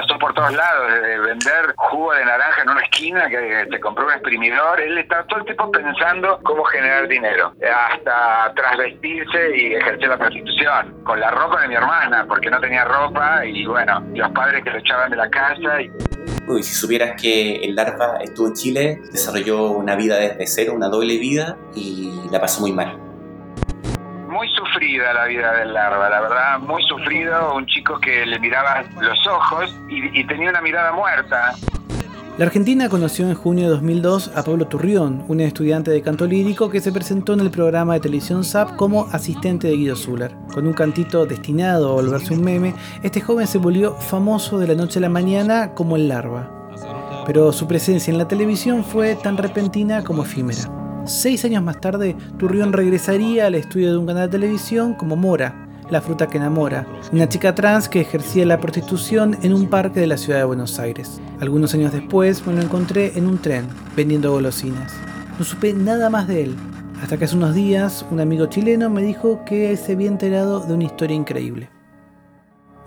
pasó por todos lados, desde vender jugo de naranja en una esquina que te compró un exprimidor, él estaba todo el tiempo pensando cómo generar dinero, hasta trasvestirse y ejercer la prostitución, con la ropa de mi hermana, porque no tenía ropa y bueno, los padres que lo echaban de la casa. Y... Uy, si supieras que el Larva estuvo en Chile, desarrolló una vida desde cero, una doble vida y la pasó muy mal sufrida la vida del larva, la verdad, muy sufrido, un chico que le miraba los ojos y, tenía una mirada muerta. La Argentina conoció en junio de 2002 a Pablo Turrión, un estudiante de canto lírico que se presentó en el programa de televisión SAP como asistente de Guido Zuller. Con un cantito destinado a volverse un meme, este joven se volvió famoso de la noche a la mañana como el larva. Pero su presencia en la televisión fue tan repentina como efímera. Seis años más tarde, Turrión regresaría al estudio de un canal de televisión como Mora, la fruta que enamora, una chica trans que ejercía la prostitución en un parque de la ciudad de Buenos Aires. Algunos años después me lo encontré en un tren, vendiendo golosinas. No supe nada más de él, hasta que hace unos días un amigo chileno me dijo que se había enterado de una historia increíble.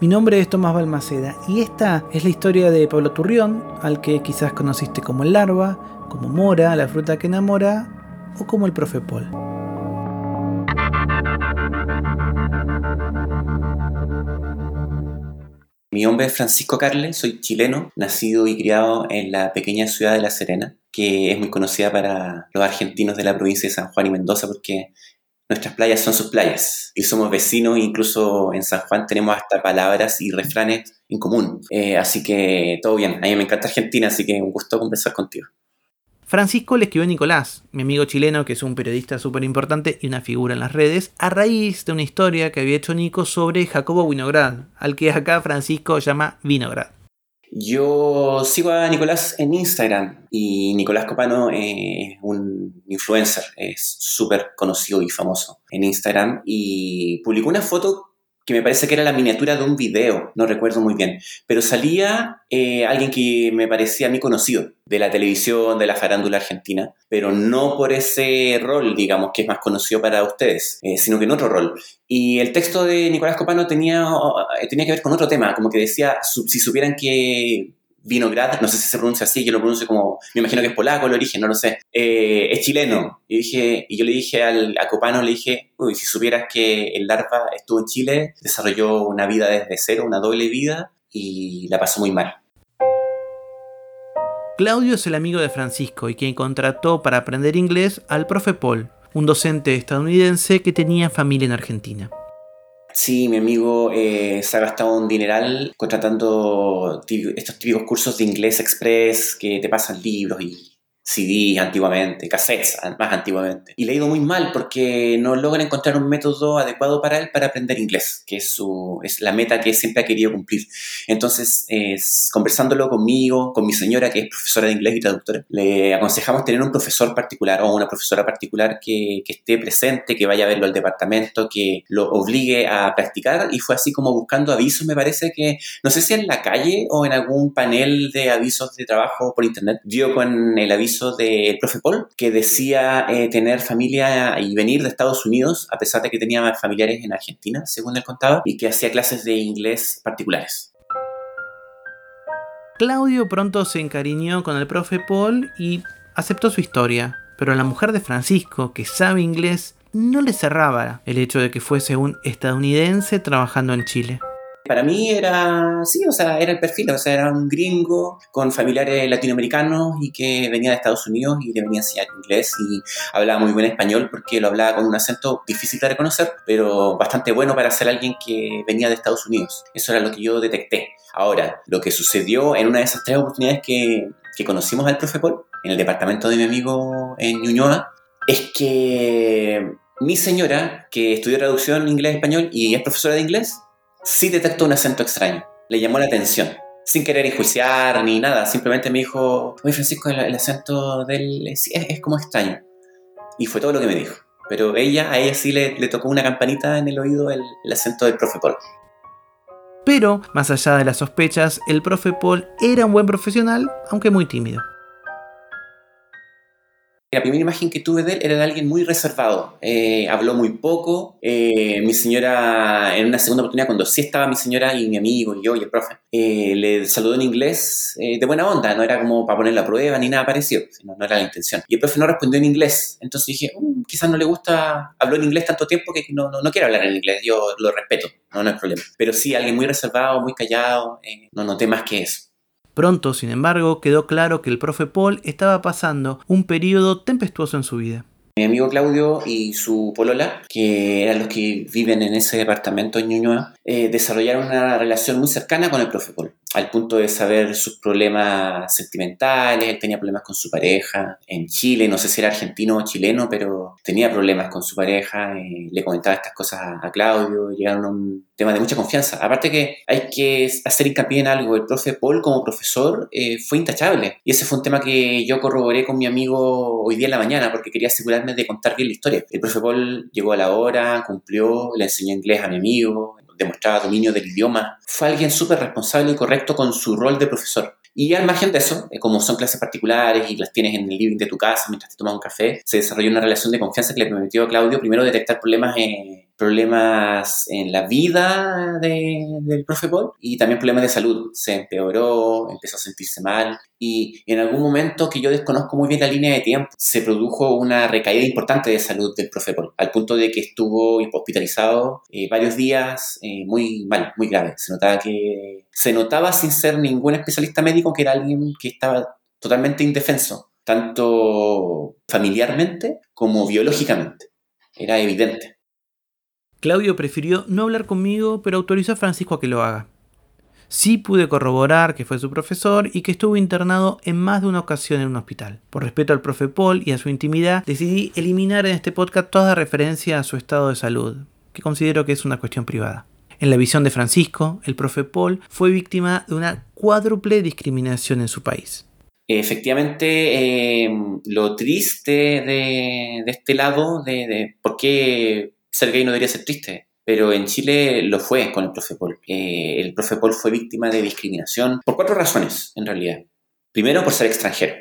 Mi nombre es Tomás Balmaceda y esta es la historia de Pablo Turrión, al que quizás conociste como el larva, como Mora, la fruta que enamora, o como el profe Paul. Mi nombre es Francisco Carles, soy chileno, nacido y criado en la pequeña ciudad de La Serena, que es muy conocida para los argentinos de la provincia de San Juan y Mendoza porque nuestras playas son sus playas y somos vecinos, incluso en San Juan tenemos hasta palabras y refranes en común. Eh, así que todo bien, a mí me encanta Argentina, así que un gusto conversar contigo. Francisco le escribió a Nicolás, mi amigo chileno, que es un periodista súper importante y una figura en las redes, a raíz de una historia que había hecho Nico sobre Jacobo Winograd, al que acá Francisco llama Vinograd. Yo sigo a Nicolás en Instagram y Nicolás Copano es un influencer, es súper conocido y famoso en Instagram y publicó una foto que me parece que era la miniatura de un video, no recuerdo muy bien, pero salía eh, alguien que me parecía a mí conocido de la televisión, de la farándula argentina, pero no por ese rol, digamos, que es más conocido para ustedes, eh, sino que en otro rol. Y el texto de Nicolás Copano tenía, tenía que ver con otro tema, como que decía, si supieran que Vinograd, no sé si se pronuncia así, yo lo pronuncio como, me imagino que es polaco el origen, no lo sé, eh, es chileno. Y, dije, y yo le dije al, a Copano, le dije, uy, si supieras que el Larva estuvo en Chile, desarrolló una vida desde cero, una doble vida, y la pasó muy mal. Claudio es el amigo de Francisco y quien contrató para aprender inglés al profe Paul, un docente estadounidense que tenía familia en Argentina. Sí, mi amigo eh, se ha gastado un dineral contratando estos típicos cursos de inglés express que te pasan libros y CDs antiguamente, cassettes más antiguamente. Y le ha ido muy mal porque no logra encontrar un método adecuado para él para aprender inglés, que es, su, es la meta que siempre ha querido cumplir. Entonces, conversándolo conmigo, con mi señora, que es profesora de inglés y traductora, le aconsejamos tener un profesor particular o una profesora particular que, que esté presente, que vaya a verlo al departamento, que lo obligue a practicar. Y fue así como buscando avisos, me parece que, no sé si en la calle o en algún panel de avisos de trabajo por internet, dio con el aviso del profe Paul, que decía eh, tener familia y venir de Estados Unidos, a pesar de que tenía familiares en Argentina, según él contaba, y que hacía clases de inglés particulares. Claudio pronto se encariñó con el profe Paul y aceptó su historia, pero a la mujer de Francisco, que sabe inglés, no le cerraba el hecho de que fuese un estadounidense trabajando en Chile. Para mí era, sí, o sea, era el perfil, o sea, era un gringo con familiares latinoamericanos y que venía de Estados Unidos y le venía a enseñar inglés y hablaba muy buen español porque lo hablaba con un acento difícil de reconocer, pero bastante bueno para ser alguien que venía de Estados Unidos. Eso era lo que yo detecté. Ahora, lo que sucedió en una de esas tres oportunidades que, que conocimos al profe Paul, en el departamento de mi amigo en Ñuñoa, es que mi señora, que estudió traducción inglés-español y es profesora de inglés, sí detectó un acento extraño. Le llamó la atención. Sin querer enjuiciar ni nada. Simplemente me dijo, oye Francisco, el, acento de él es, como extraño. Y fue todo lo que me dijo. Pero ella, a ella sí le, tocó una campanita en el oído el, el acento del profe Paul. Pero, más allá de las sospechas, el profe Paul era un buen profesional, aunque muy tímido. La primera imagen que tuve de él era de alguien muy reservado. Eh, habló muy poco. Eh, mi señora, en una segunda oportunidad, cuando sí estaba mi señora y mi amigo y yo y el profe, eh, le saludó en inglés de buena onda. No era como para poner la prueba ni nada parecido. No, no era la intención. Y el profe no respondió en inglés. Entonces dije, mm, quizás no le gusta, habló en inglés tanto tiempo que no, no, no quiere hablar en inglés. Yo lo respeto, no, no hay problema. Pero sí, alguien muy reservado, muy callado. no noté más que eso. Pronto, sin embargo, quedó claro que el profe Paul estaba pasando un periodo tempestuoso en su vida. Mi amigo Claudio y su polola, que eran los que viven en ese departamento en Ñuñoa, eh, desarrollaron una relación muy cercana con el profe Paul al punto de saber sus problemas sentimentales, él tenía problemas con su pareja en Chile, no sé si era argentino o chileno, pero tenía problemas con su pareja, y le comentaba estas cosas a, Claudio, llegaron a un tema de mucha confianza. Aparte que hay que hacer hincapié en algo, el profe Paul como profesor eh, fue intachable y ese fue un tema que yo corroboré con mi amigo hoy día en la mañana porque quería asegurarme de contar bien la historia. El profe Paul llegó a la hora, cumplió, le enseñó inglés a mi amigo, demostraba dominio del idioma. Fue alguien súper responsable y correcto con su rol de profesor. Y al margen de eso, eh, como son clases particulares y las tienes en el living de tu casa mientras te tomas un café, se desarrolló una relación de confianza que le permitió a Claudio primero detectar problemas en problemas en la vida del profe Paul y también problemas de salud. Se empeoró, empezó a sentirse mal y en algún momento que yo desconozco muy bien la línea de tiempo, se produjo una recaída importante de salud del profe Paul, al punto de que estuvo hospitalizado eh, varios días eh, muy mal, muy grave. Se notaba que se notaba sin ser ningún especialista médico que era alguien que estaba totalmente indefenso, tanto familiarmente como biológicamente. Era evidente. Claudio prefirió no hablar conmigo, pero autorizó a Francisco a que lo haga. Sí pude corroborar que fue su profesor y que estuvo internado en más de una ocasión en un hospital. Por respeto al profe Paul y a su intimidad, decidí eliminar en este podcast toda referencia a su estado de salud, que considero que es una cuestión privada. En la visión de Francisco, el profe Paul fue víctima de una cuádruple discriminación en su país. Efectivamente, eh, lo triste de, este lado, de, por qué ser gay no debería ser triste, pero en Chile lo fue con el profe Paul. Eh, el profe Paul fue víctima de discriminación por cuatro razones, en realidad. Primero, por ser extranjero.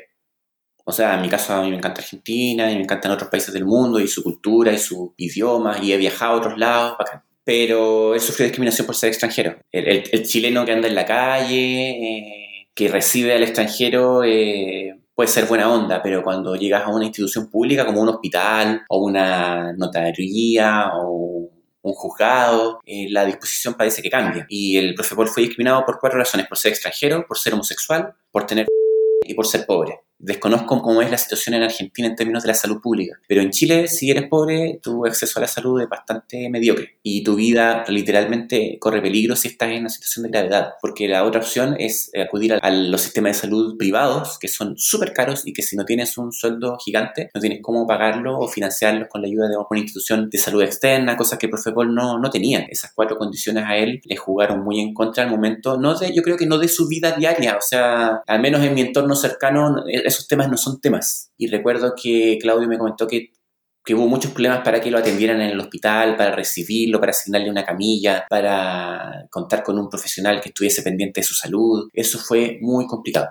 O sea, en mi caso a mí me encanta Argentina y me encantan otros países del mundo y su cultura y su idioma y he viajado a otros lados, Pero él sufrió discriminación por ser extranjero. El, chileno que anda en la calle, eh, que recibe al extranjero, eh, puede ser buena onda, pero cuando llegas a una institución pública como un hospital o una notaría o un juzgado, eh, la disposición parece que cambia. Y el profe Paul fue discriminado por cuatro razones, por ser extranjero, por ser homosexual, por tener y por ser pobre. Desconozco cómo es la situación en Argentina en términos de la salud pública, pero en Chile, si eres pobre, tu acceso a la salud es bastante mediocre y tu vida literalmente corre peligro si estás en una situación de gravedad, porque la otra opción es acudir a, los sistemas de salud privados, que son súper caros y que si no tienes un sueldo gigante, no tienes cómo pagarlo o financiarlos con la ayuda de una institución de salud externa, cosas que el profe Paul no, no tenía. Esas cuatro condiciones a él le jugaron muy en contra al momento, no de, yo creo que no de su vida diaria, o sea, al menos en mi entorno cercano, esos temas no son temas. Y recuerdo que Claudio me comentó que, hubo muchos problemas para que lo atendieran en el hospital, para recibirlo, para asignarle una camilla, para contar con un profesional que estuviese pendiente de su salud. Eso fue muy complicado.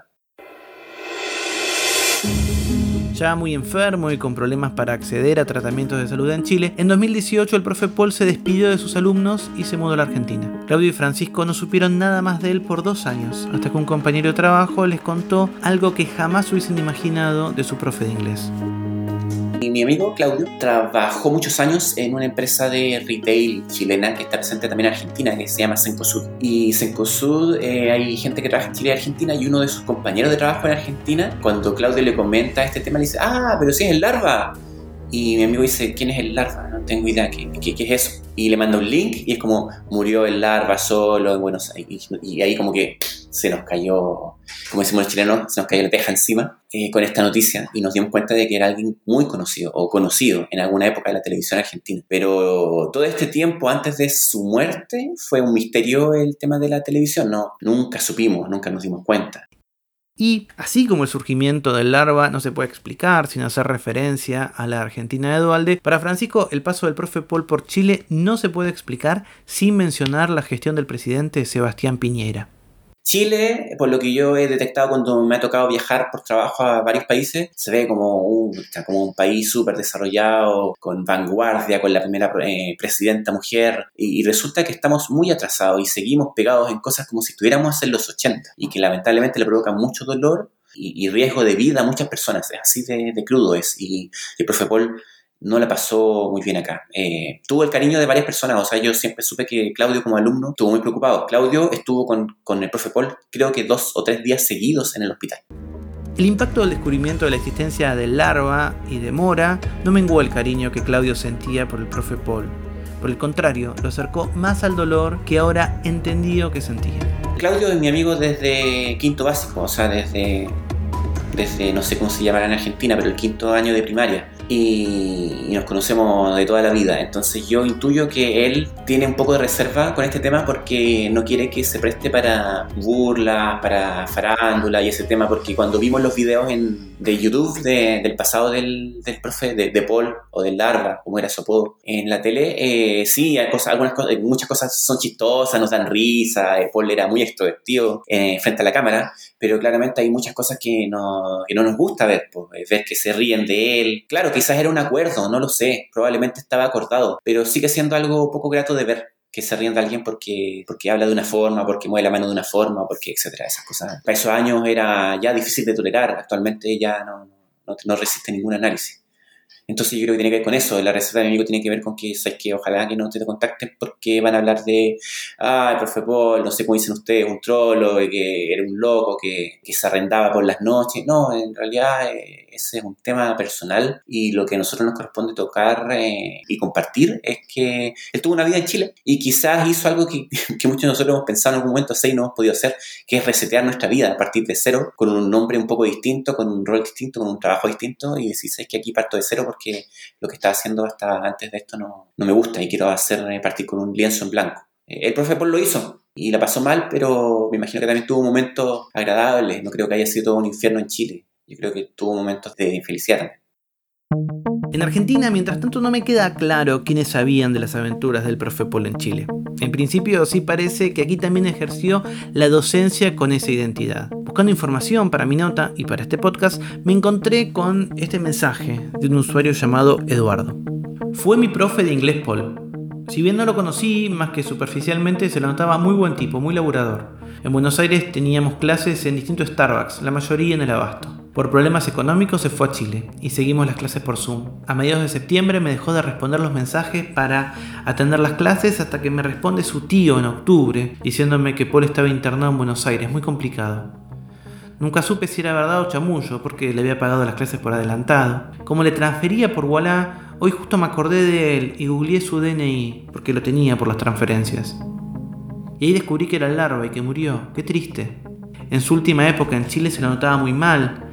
Ya muy enfermo y con problemas para acceder a tratamientos de salud en Chile, en 2018 el profe Paul se despidió de sus alumnos y se mudó a la Argentina. Claudio y Francisco no supieron nada más de él por dos años, hasta que un compañero de trabajo les contó algo que jamás hubiesen imaginado de su profe de inglés. Mi amigo Claudio trabajó muchos años en una empresa de retail chilena que está presente también en Argentina, que se llama Sencosud. Y Sencosud, eh, hay gente que trabaja en Chile y Argentina, y uno de sus compañeros de trabajo en Argentina, cuando Claudio le comenta este tema, le dice, ah, pero si es el larva. Y mi amigo dice, ¿quién es el larva? No tengo idea, ¿qué, qué, qué es eso? Y le manda un link y es como, murió el larva solo en Buenos Aires. Y ahí como que se nos cayó, como decimos los chilenos, se nos cayó la teja encima eh, con esta noticia y nos dimos cuenta de que era alguien muy conocido o conocido en alguna época de la televisión argentina. Pero todo este tiempo antes de su muerte fue un misterio el tema de la televisión, no, nunca supimos, nunca nos dimos cuenta. Y así como el surgimiento del larva no se puede explicar sin hacer referencia a la Argentina de Dualde, para Francisco el paso del profe Paul por Chile no se puede explicar sin mencionar la gestión del presidente Sebastián Piñera. Chile, por lo que yo he detectado cuando me ha tocado viajar por trabajo a varios países, se ve como un, como un país súper desarrollado, con vanguardia, con la primera eh, presidenta mujer, y, resulta que estamos muy atrasados y seguimos pegados en cosas como si estuviéramos en los 80 y que lamentablemente le provocan mucho dolor y, riesgo de vida a muchas personas. Es así de, de crudo es. Y el profe Paul no la pasó muy bien acá. Eh, tuvo el cariño de varias personas, o sea, yo siempre supe que Claudio como alumno estuvo muy preocupado. Claudio estuvo con, con el profe Paul creo que dos o tres días seguidos en el hospital. El impacto del descubrimiento de la existencia de Larva y de Mora no menguó el cariño que Claudio sentía por el profe Paul. Por el contrario, lo acercó más al dolor que ahora entendió que sentía. Claudio es mi amigo desde quinto básico, o sea, desde, desde no sé cómo se llamará en Argentina, pero el quinto año de primaria y, nos conocemos de toda la vida. Entonces yo intuyo que él tiene un poco de reserva con este tema porque no quiere que se preste para burlas, para farándula y ese tema, porque cuando vimos los videos en, de YouTube del pasado del, del profe, de, Paul o del Larva, como era su apodo, en la tele, eh, sí, hay cosas, algunas cosas, muchas cosas son chistosas, nos dan risa, eh, Paul era muy extrovertido eh, frente a la cámara, pero claramente hay muchas cosas que no, que no nos gusta ver, pues, ver que se ríen de él. Claro, quizás era un acuerdo, no lo sé, probablemente estaba acordado, pero sigue siendo algo poco grato de ver que se ríen de alguien porque, porque habla de una forma, porque mueve la mano de una forma, porque etcétera, esas cosas. Para esos años era ya difícil de tolerar, actualmente ya no, no, no resiste ningún análisis. Entonces yo creo que tiene que ver con eso, la receta de mi amigo tiene que ver con que, ¿sabes que Ojalá que no te contacten porque van a hablar de, ah, el profe Paul, no sé cómo dicen ustedes, un trolo, que era un loco, que, que se arrendaba por las noches. No, en realidad eh, ese es un tema personal y lo que a nosotros nos corresponde tocar eh, y compartir es que él tuvo una vida en Chile y quizás hizo algo que, que, muchos de nosotros hemos pensado en algún momento hacer y no hemos podido hacer, que es resetear nuestra vida a partir de cero, con un nombre un poco distinto, con un rol distinto, con un trabajo distinto y decir, es que aquí parto de cero porque lo que estaba haciendo hasta antes de esto no, no me gusta y quiero hacer eh, partir con un lienzo en blanco. Eh, el profe Paul lo hizo y la pasó mal, pero me imagino que también tuvo momentos agradables. No creo que haya sido todo un infierno en Chile. Yo creo que tuvo momentos de infelicidad también. En Argentina, mientras tanto, no me queda claro quiénes sabían de las aventuras del profe Paul en Chile. En principio, sí parece que aquí también ejerció la docencia con esa identidad. Buscando información para mi nota y para este podcast, me encontré con este mensaje de un usuario llamado Eduardo. Fue mi profe de inglés Paul. Si bien no lo conocí, más que superficialmente, se lo notaba muy buen tipo, muy laburador. En Buenos Aires teníamos clases en distintos Starbucks, la mayoría en el abasto. Por problemas económicos se fue a Chile y seguimos las clases por Zoom. A mediados de septiembre me dejó de responder los mensajes para atender las clases hasta que me responde su tío en octubre diciéndome que Paul estaba internado en Buenos Aires, muy complicado. Nunca supe si era verdad o chamullo porque le había pagado las clases por adelantado. Como le transfería por Walla, hoy justo me acordé de él y googleé su DNI porque lo tenía por las transferencias. Y ahí descubrí que era larva y que murió. Qué triste. En su última época en Chile se lo notaba muy mal,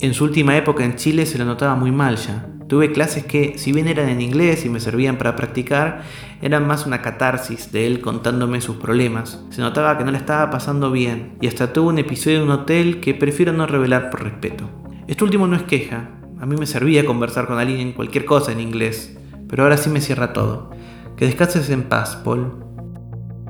en su última época en Chile se lo notaba muy mal ya. Tuve clases que, si bien eran en inglés y me servían para practicar, eran más una catarsis de él contándome sus problemas. Se notaba que no le estaba pasando bien, y hasta tuvo un episodio en un hotel que prefiero no revelar por respeto. Esto último no es queja, a mí me servía conversar con alguien en cualquier cosa en inglés, pero ahora sí me cierra todo. Que descanses en paz, Paul.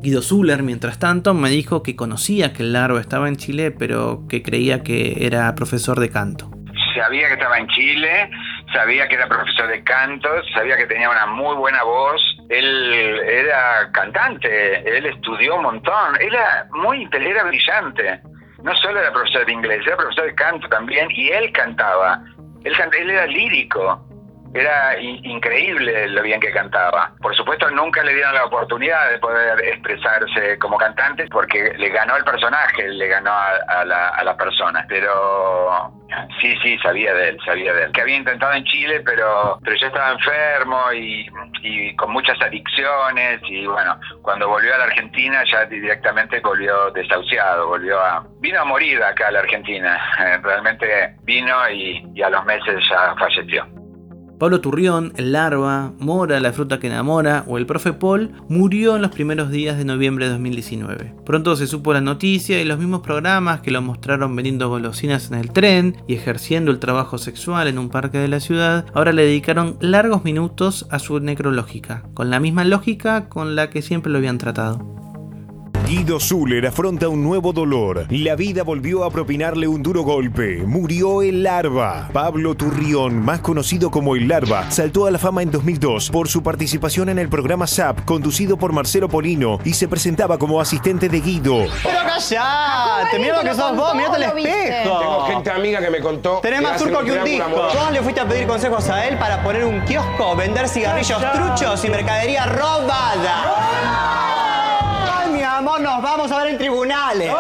Guido Zuller, mientras tanto, me dijo que conocía que el Largo estaba en Chile, pero que creía que era profesor de canto. Sabía que estaba en Chile, sabía que era profesor de canto, sabía que tenía una muy buena voz. Él era cantante, él estudió un montón, era muy era brillante. No solo era profesor de inglés, era profesor de canto también, y él cantaba. Él, él era lírico era increíble lo bien que cantaba. Por supuesto, nunca le dieron la oportunidad de poder expresarse como cantante porque le ganó el personaje, le ganó a, la, a la persona. Pero sí, sí, sabía de él, sabía de él. Que había intentado en Chile, pero, pero ya estaba enfermo y, con muchas adicciones. Y bueno, cuando volvió a la Argentina ya directamente volvió desahuciado, volvió a... Vino a morir acá a la Argentina. realmente vino y a los meses ya falleció. Pablo Turrión, el Larva, Mora, la fruta que enamora o el profe Paul murió en los primeros días de noviembre de 2019. Pronto se supo la noticia y los mismos programas que lo mostraron vendiendo golosinas en el tren y ejerciendo el trabajo sexual en un parque de la ciudad, ahora le dedicaron largos minutos a su necrológica, con la misma lógica con la que siempre lo habían tratado. Guido Zuller afronta un nuevo dolor. La vida volvió a propinarle un duro golpe. Murió el Larva. Pablo Turrión, más conocido como el Larva, saltó a la fama en 2002 por su participación en el programa SAP, conducido por Marcelo Polino, y se presentaba como asistente de Guido. Pero callate, mira lo que sos vos, mirate el espejo. Tengo gente amiga que me contó. Tenés más turco que un disco. ¿Vos le fuiste a pedir consejos a él para poner un kiosco, vender cigarrillos truchos y mercadería robada? Amor, nos vamos a ver en tribunales.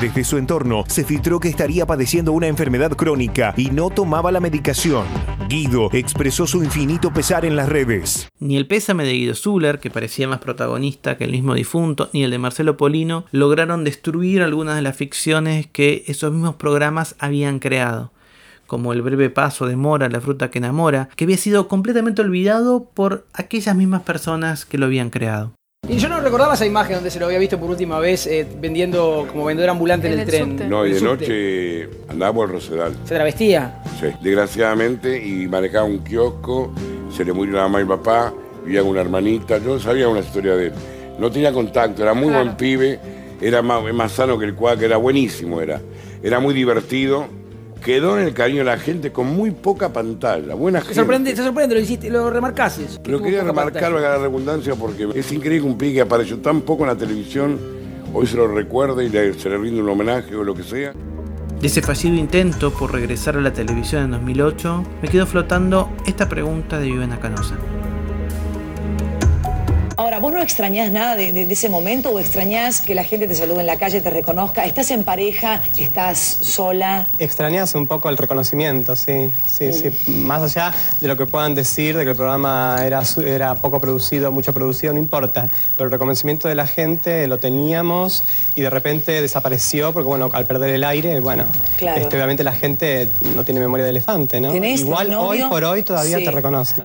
Desde su entorno se filtró que estaría padeciendo una enfermedad crónica y no tomaba la medicación. Guido expresó su infinito pesar en las redes. Ni el pésame de Guido Zuller, que parecía más protagonista que el mismo difunto, ni el de Marcelo Polino lograron destruir algunas de las ficciones que esos mismos programas habían creado como el breve paso de Mora, la fruta que enamora, que había sido completamente olvidado por aquellas mismas personas que lo habían creado. Y yo no recordaba esa imagen donde se lo había visto por última vez eh, vendiendo como vendedor ambulante en, el, tren. No, y de noche andaba por el Rosedal. ¿Se travestía? Sí, desgraciadamente, y manejaba un kiosco, se le murió la mamá y papá, vivía con una hermanita, yo sabía una historia de él. No tenía contacto, era muy buen pibe, era más, más sano que el cuadro, era buenísimo, era. Era muy divertido, quedó en el cariño de la gente con muy poca pantalla. Buena gente. Sorprende, te sorprende, lo hiciste, lo remarcases. Lo quería remarcar, la redundancia, porque es increíble que un pique que apareció tan poco en la televisión, hoy se lo recuerde y se le rinde un homenaje o lo que sea. De ese fallido intento por regresar a la televisión en 2008, me quedó flotando esta pregunta de Viviana Canosa. Ahora, ¿vos no extrañás nada de, ese momento o extrañás que la gente te salude en la calle, te reconozca? ¿Estás en pareja? ¿Estás sola? Extrañas un poco el reconocimiento, sí, sí, sí. Más allá de lo que puedan decir, de que el programa era, era poco producido, mucho producido, no importa. Pero el reconocimiento de la gente lo teníamos y de repente desapareció porque, bueno, al perder el aire, bueno, este, obviamente la gente no tiene memoria de elefante, ¿no? Igual hoy por hoy todavía te reconocen.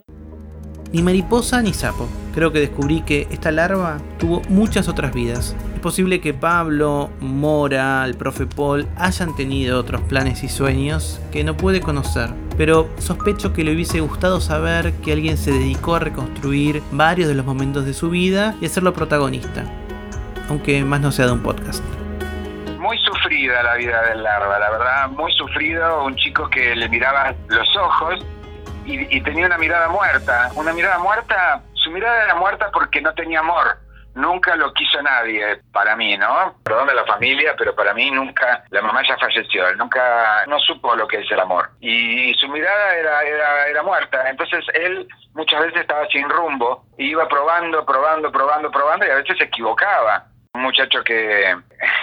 Ni mariposa ni sapo. Creo que descubrí que esta larva tuvo muchas otras vidas. Es posible que Pablo, Mora, el profe Paul hayan tenido otros planes y sueños que no puede conocer, pero sospecho que le hubiese gustado saber que alguien se dedicó a reconstruir varios de los momentos de su vida y hacerlo protagonista, aunque más no sea de un podcast muy sufrida la vida del larva, la verdad, muy sufrido, un chico que le miraba los ojos y, tenía una mirada muerta. Una mirada muerta, su mirada era muerta porque no tenía amor. Nunca lo quiso nadie para mí, ¿no? Perdón de la familia, pero para mí nunca, la mamá ya falleció, nunca, no supo lo que es el amor. Y su mirada era, era, era muerta. Entonces él muchas veces estaba sin rumbo, iba probando, probando, probando, probando y a veces se equivocaba un muchacho que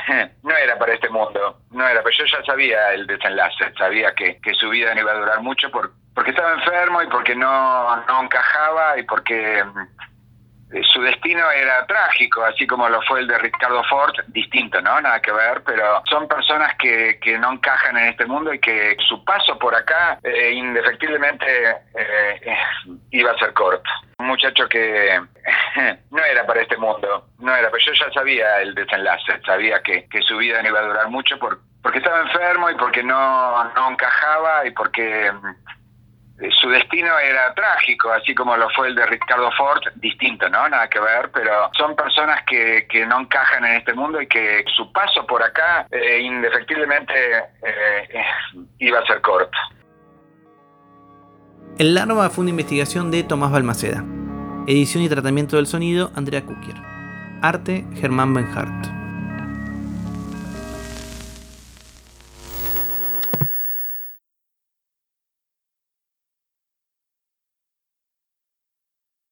no era para este mundo, no era, pero yo ya sabía el desenlace, sabía que, que su vida no iba a durar mucho por, porque estaba enfermo y porque no, no encajaba y porque mm, su destino era trágico, así como lo fue el de Ricardo Ford, distinto, ¿no? Nada que ver, pero son personas que, que no encajan en este mundo y que su paso por acá eh, indefectiblemente eh, iba a ser corto. Un muchacho que no era para este mundo, no era, pero yo ya sabía el desenlace, sabía que, que su vida no iba a durar mucho por, porque estaba enfermo y porque no, no encajaba y porque eh, su destino era trágico, así como lo fue el de Ricardo Ford, distinto, ¿no? Nada que ver, pero son personas que, que no encajan en este mundo y que su paso por acá eh, indefectiblemente eh, iba a ser corto. El Larva fue una investigación de Tomás Balmaceda. Edición y tratamiento del sonido, Andrea Kukier. Arte, Germán Benhart.